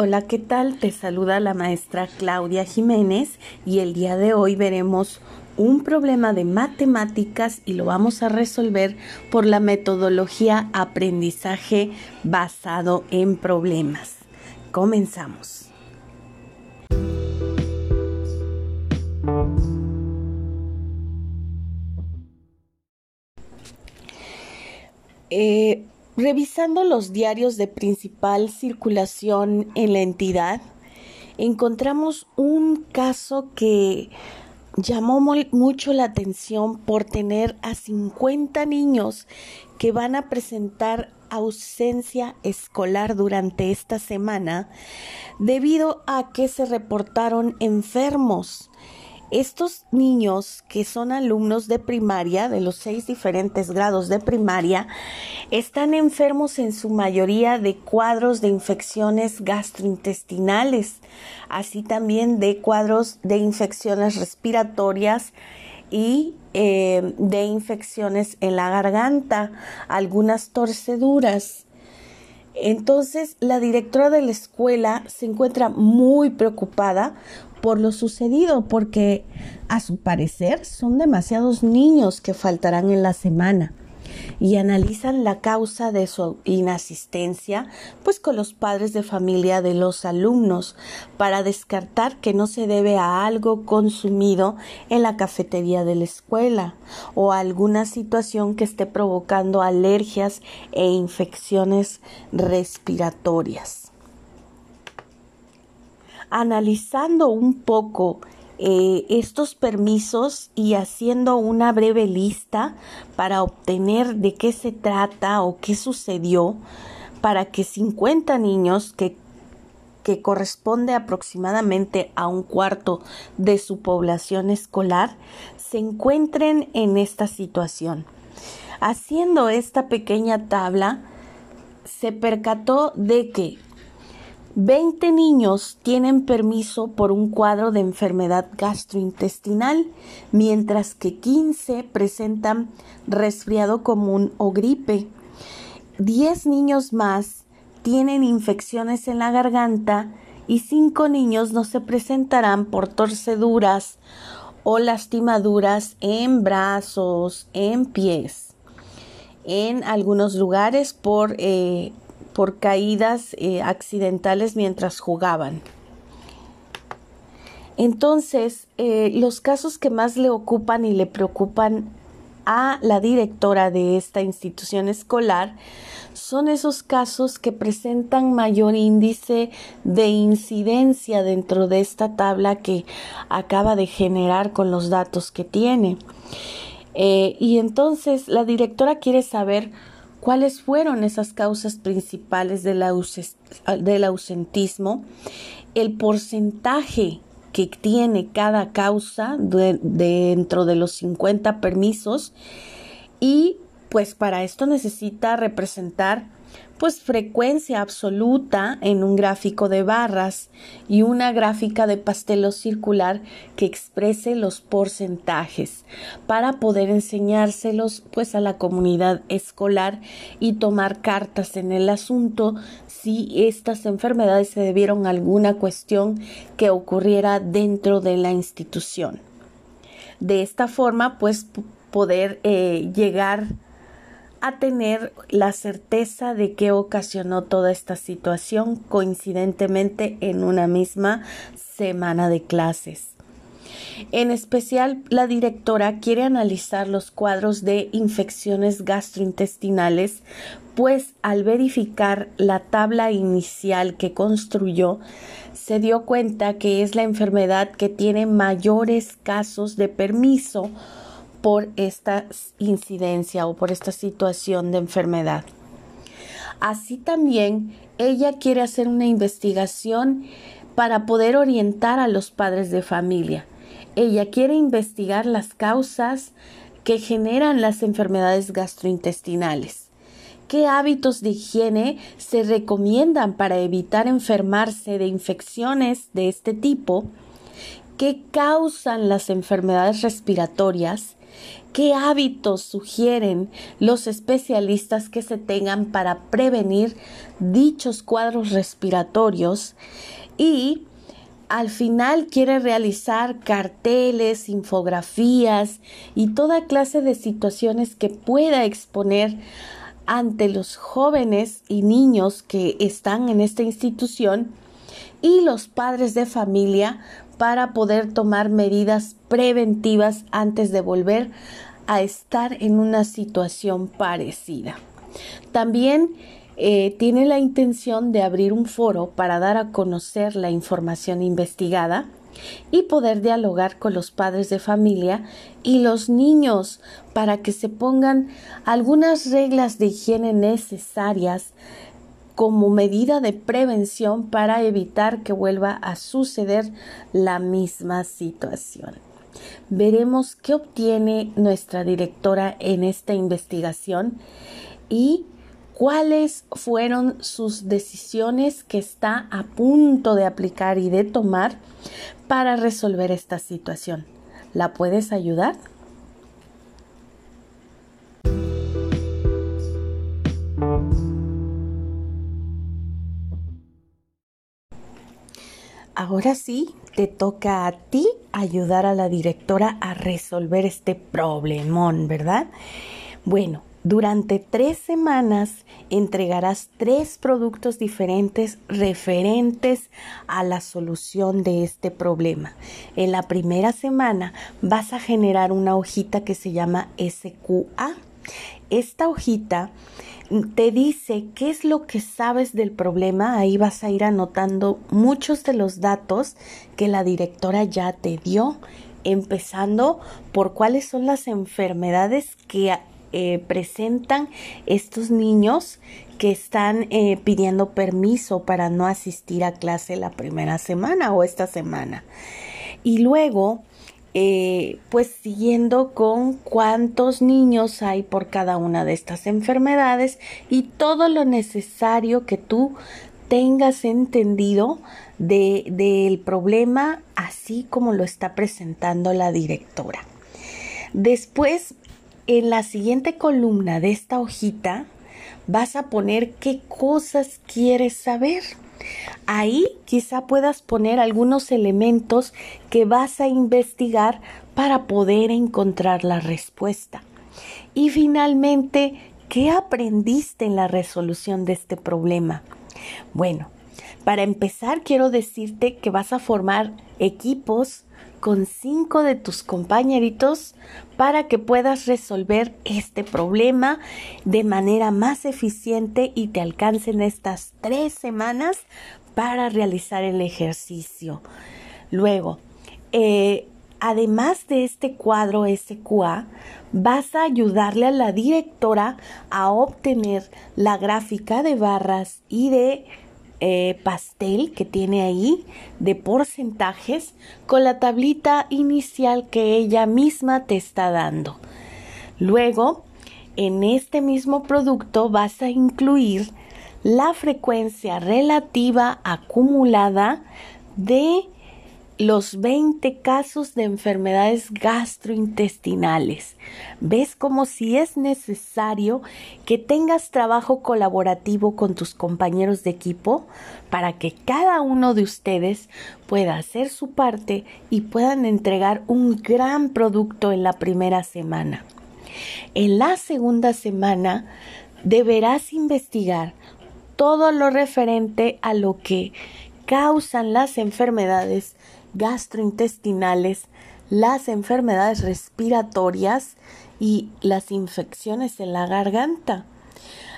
Hola, ¿qué tal? Te saluda la maestra Claudia Jiménez y el día de hoy veremos un problema de matemáticas y lo vamos a resolver por la metodología aprendizaje basado en problemas. Comenzamos. Eh, Revisando los diarios de principal circulación en la entidad, encontramos un caso que llamó mucho la atención por tener a 50 niños que van a presentar ausencia escolar durante esta semana debido a que se reportaron enfermos estos niños que son alumnos de primaria, de los seis diferentes grados de primaria, están enfermos en su mayoría de cuadros de infecciones gastrointestinales, así también de cuadros de infecciones respiratorias y eh, de infecciones en la garganta, algunas torceduras. Entonces, la directora de la escuela se encuentra muy preocupada por lo sucedido, porque a su parecer son demasiados niños que faltarán en la semana y analizan la causa de su inasistencia, pues con los padres de familia de los alumnos, para descartar que no se debe a algo consumido en la cafetería de la escuela o a alguna situación que esté provocando alergias e infecciones respiratorias analizando un poco eh, estos permisos y haciendo una breve lista para obtener de qué se trata o qué sucedió para que 50 niños que, que corresponde aproximadamente a un cuarto de su población escolar se encuentren en esta situación. Haciendo esta pequeña tabla, se percató de que 20 niños tienen permiso por un cuadro de enfermedad gastrointestinal, mientras que 15 presentan resfriado común o gripe. 10 niños más tienen infecciones en la garganta y 5 niños no se presentarán por torceduras o lastimaduras en brazos, en pies. En algunos lugares por eh, por caídas eh, accidentales mientras jugaban. Entonces, eh, los casos que más le ocupan y le preocupan a la directora de esta institución escolar son esos casos que presentan mayor índice de incidencia dentro de esta tabla que acaba de generar con los datos que tiene. Eh, y entonces la directora quiere saber cuáles fueron esas causas principales del, ausentismo, el porcentaje que tiene cada causa dentro de los 50 permisos y pues para esto necesita representar pues frecuencia absoluta en un gráfico de barras y una gráfica de pastelo circular que exprese los porcentajes para poder enseñárselos pues a la comunidad escolar y tomar cartas en el asunto si estas enfermedades se debieron a alguna cuestión que ocurriera dentro de la institución. De esta forma pues poder eh, llegar a tener la certeza de que ocasionó toda esta situación coincidentemente en una misma semana de clases. En especial, la directora quiere analizar los cuadros de infecciones gastrointestinales, pues al verificar la tabla inicial que construyó, se dio cuenta que es la enfermedad que tiene mayores casos de permiso por esta incidencia o por esta situación de enfermedad. Así también ella quiere hacer una investigación para poder orientar a los padres de familia. Ella quiere investigar las causas que generan las enfermedades gastrointestinales. ¿Qué hábitos de higiene se recomiendan para evitar enfermarse de infecciones de este tipo? ¿Qué causan las enfermedades respiratorias? Qué hábitos sugieren los especialistas que se tengan para prevenir dichos cuadros respiratorios y al final quiere realizar carteles, infografías y toda clase de situaciones que pueda exponer ante los jóvenes y niños que están en esta institución y los padres de familia para poder tomar medidas preventivas antes de volver a estar en una situación parecida. También eh, tiene la intención de abrir un foro para dar a conocer la información investigada y poder dialogar con los padres de familia y los niños para que se pongan algunas reglas de higiene necesarias como medida de prevención para evitar que vuelva a suceder la misma situación. Veremos qué obtiene nuestra directora en esta investigación y cuáles fueron sus decisiones que está a punto de aplicar y de tomar para resolver esta situación. ¿La puedes ayudar? Ahora sí, te toca a ti ayudar a la directora a resolver este problemón, ¿verdad? Bueno, durante tres semanas entregarás tres productos diferentes referentes a la solución de este problema. En la primera semana vas a generar una hojita que se llama SQA. Esta hojita te dice qué es lo que sabes del problema. Ahí vas a ir anotando muchos de los datos que la directora ya te dio, empezando por cuáles son las enfermedades que eh, presentan estos niños que están eh, pidiendo permiso para no asistir a clase la primera semana o esta semana. Y luego, eh, pues siguiendo con cuántos niños hay por cada una de estas enfermedades y todo lo necesario que tú tengas entendido del problema así como lo está presentando la directora. Después en la siguiente columna de esta hojita vas a poner qué cosas quieres saber. Ahí quizá puedas poner algunos elementos que vas a investigar para poder encontrar la respuesta. Y finalmente, ¿qué aprendiste en la resolución de este problema? Bueno, para empezar quiero decirte que vas a formar equipos con cinco de tus compañeritos para que puedas resolver este problema de manera más eficiente y te alcancen estas tres semanas para realizar el ejercicio. Luego, eh, además de este cuadro SQA, vas a ayudarle a la directora a obtener la gráfica de barras y de eh, pastel que tiene ahí de porcentajes con la tablita inicial que ella misma te está dando. Luego, en este mismo producto vas a incluir la frecuencia relativa acumulada de los 20 casos de enfermedades gastrointestinales. ¿Ves como si es necesario que tengas trabajo colaborativo con tus compañeros de equipo para que cada uno de ustedes pueda hacer su parte y puedan entregar un gran producto en la primera semana? En la segunda semana deberás investigar todo lo referente a lo que causan las enfermedades gastrointestinales, las enfermedades respiratorias y las infecciones en la garganta,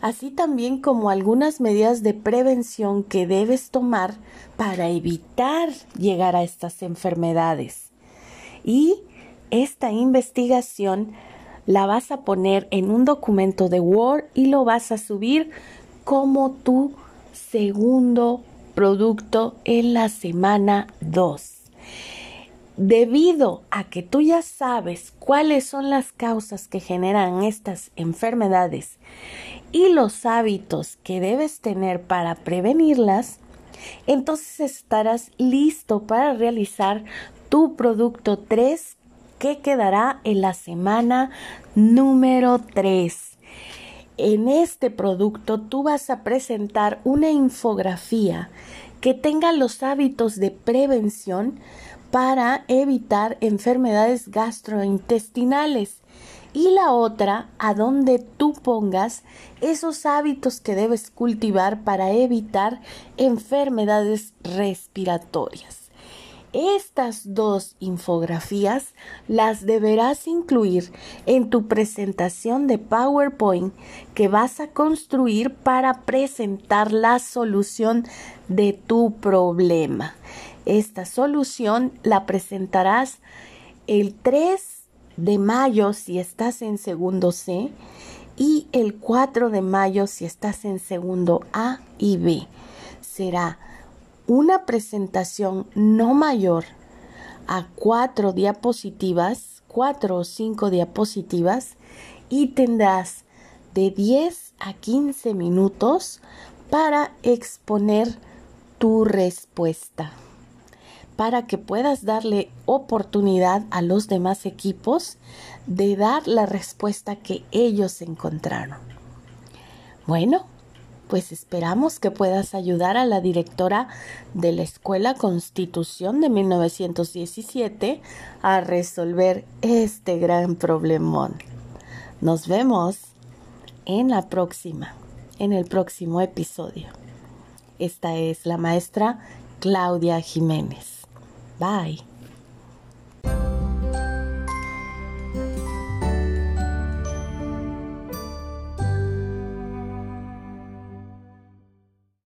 así también como algunas medidas de prevención que debes tomar para evitar llegar a estas enfermedades. Y esta investigación la vas a poner en un documento de Word y lo vas a subir como tu segundo producto en la semana 2. Debido a que tú ya sabes cuáles son las causas que generan estas enfermedades y los hábitos que debes tener para prevenirlas, entonces estarás listo para realizar tu producto 3 que quedará en la semana número 3. En este producto tú vas a presentar una infografía que tenga los hábitos de prevención para evitar enfermedades gastrointestinales y la otra a donde tú pongas esos hábitos que debes cultivar para evitar enfermedades respiratorias. Estas dos infografías las deberás incluir en tu presentación de PowerPoint que vas a construir para presentar la solución de tu problema. Esta solución la presentarás el 3 de mayo si estás en segundo C y el 4 de mayo si estás en segundo A y B. Será una presentación no mayor a cuatro diapositivas, cuatro o cinco diapositivas y tendrás de 10 a 15 minutos para exponer tu respuesta para que puedas darle oportunidad a los demás equipos de dar la respuesta que ellos encontraron. Bueno, pues esperamos que puedas ayudar a la directora de la Escuela Constitución de 1917 a resolver este gran problemón. Nos vemos en la próxima, en el próximo episodio. Esta es la maestra Claudia Jiménez. Bye.